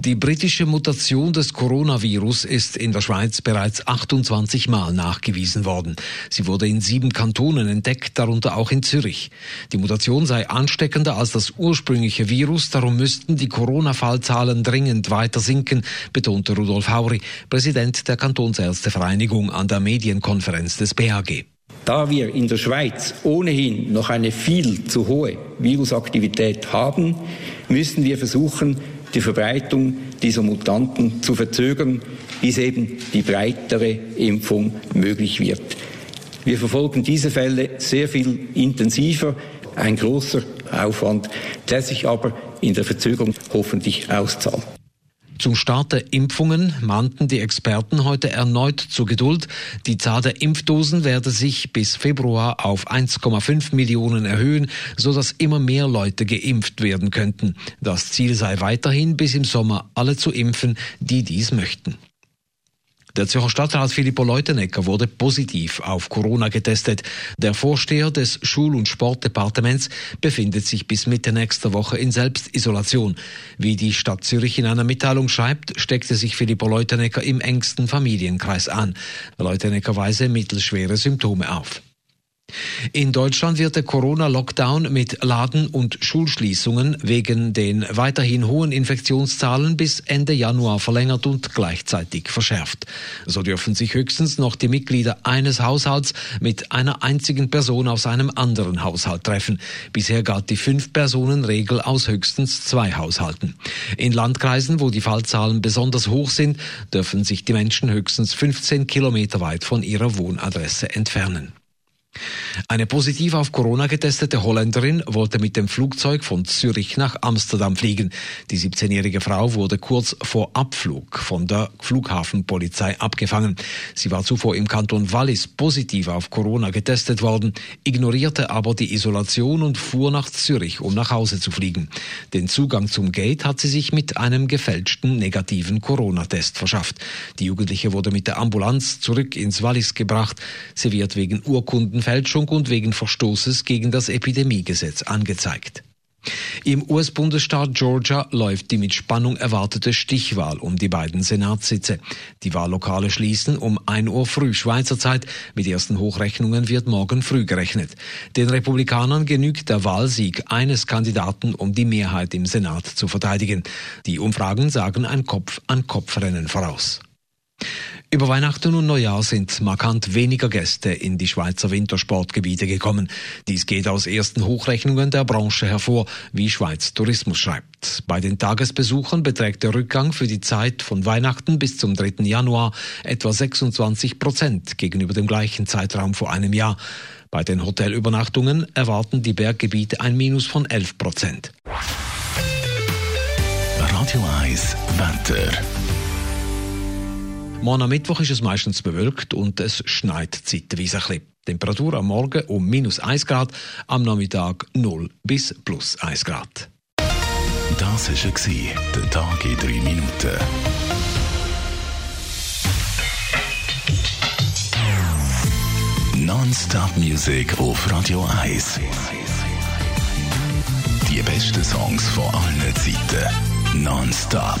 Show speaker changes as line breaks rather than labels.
Die britische Mutation des Coronavirus ist in der Schweiz bereits 28 Mal nachgewiesen worden. Sie wurde in sieben Kantonen entdeckt, darunter auch in Zürich. Die Mutation sei ansteckender als das ursprüngliche Virus, darum müssten die Corona-Fallzahlen dringend weiter sinken, betonte Rudolf Hauri, Präsident der Kantonsärztevereinigung an der Medienkonferenz des BAG.
Da wir in der Schweiz ohnehin noch eine viel zu hohe Virusaktivität haben, müssen wir versuchen, die Verbreitung dieser Mutanten zu verzögern, bis eben die breitere Impfung möglich wird. Wir verfolgen diese Fälle sehr viel intensiver, ein großer Aufwand, der sich aber in der Verzögerung hoffentlich auszahlt.
Zum Start der Impfungen mahnten die Experten heute erneut zur Geduld. Die Zahl der Impfdosen werde sich bis Februar auf 1,5 Millionen erhöhen, sodass immer mehr Leute geimpft werden könnten. Das Ziel sei weiterhin bis im Sommer alle zu impfen, die dies möchten. Der Zürcher Stadtrat Filippo Leutenegger wurde positiv auf Corona getestet. Der Vorsteher des Schul- und Sportdepartements befindet sich bis Mitte nächster Woche in Selbstisolation. Wie die Stadt Zürich in einer Mitteilung schreibt, steckte sich Filippo Leutenegger im engsten Familienkreis an. Leutenegger weise mittelschwere Symptome auf. In Deutschland wird der Corona-Lockdown mit Laden- und Schulschließungen wegen den weiterhin hohen Infektionszahlen bis Ende Januar verlängert und gleichzeitig verschärft. So dürfen sich höchstens noch die Mitglieder eines Haushalts mit einer einzigen Person aus einem anderen Haushalt treffen. Bisher galt die Fünf-Personen-Regel aus höchstens zwei Haushalten. In Landkreisen, wo die Fallzahlen besonders hoch sind, dürfen sich die Menschen höchstens 15 Kilometer weit von ihrer Wohnadresse entfernen. Eine positiv auf Corona getestete Holländerin wollte mit dem Flugzeug von Zürich nach Amsterdam fliegen. Die 17-jährige Frau wurde kurz vor Abflug von der Flughafenpolizei abgefangen. Sie war zuvor im Kanton Wallis positiv auf Corona getestet worden, ignorierte aber die Isolation und fuhr nach Zürich, um nach Hause zu fliegen. Den Zugang zum Gate hat sie sich mit einem gefälschten negativen Corona-Test verschafft. Die Jugendliche wurde mit der Ambulanz zurück ins Wallis gebracht. Sie wird wegen Urkunden Fälschung und wegen Verstoßes gegen das Epidemiegesetz angezeigt. Im US-Bundesstaat Georgia läuft die mit Spannung erwartete Stichwahl um die beiden Senatssitze. Die Wahllokale schließen um 1 Uhr früh Schweizer Zeit. Mit ersten Hochrechnungen wird morgen früh gerechnet. Den Republikanern genügt der Wahlsieg eines Kandidaten, um die Mehrheit im Senat zu verteidigen. Die Umfragen sagen ein Kopf-an-Kopf-Rennen voraus. Über Weihnachten und Neujahr sind markant weniger Gäste in die Schweizer Wintersportgebiete gekommen. Dies geht aus ersten Hochrechnungen der Branche hervor, wie Schweiz Tourismus schreibt. Bei den Tagesbesuchern beträgt der Rückgang für die Zeit von Weihnachten bis zum 3. Januar etwa 26 Prozent gegenüber dem gleichen Zeitraum vor einem Jahr. Bei den Hotelübernachtungen erwarten die Berggebiete ein Minus von 11 Prozent.
Radio 1 Wetter.
Morgen am Mittwoch ist es meistens bewölkt und es schneit zeitweise ein bisschen. Temperatur am Morgen um minus 1 Grad, am Nachmittag 0 bis plus 1 Grad.
Das war der Tag in 3 Minuten. Non-Stop Music auf Radio 1. Die besten Songs von allen Zeiten. Non-Stop.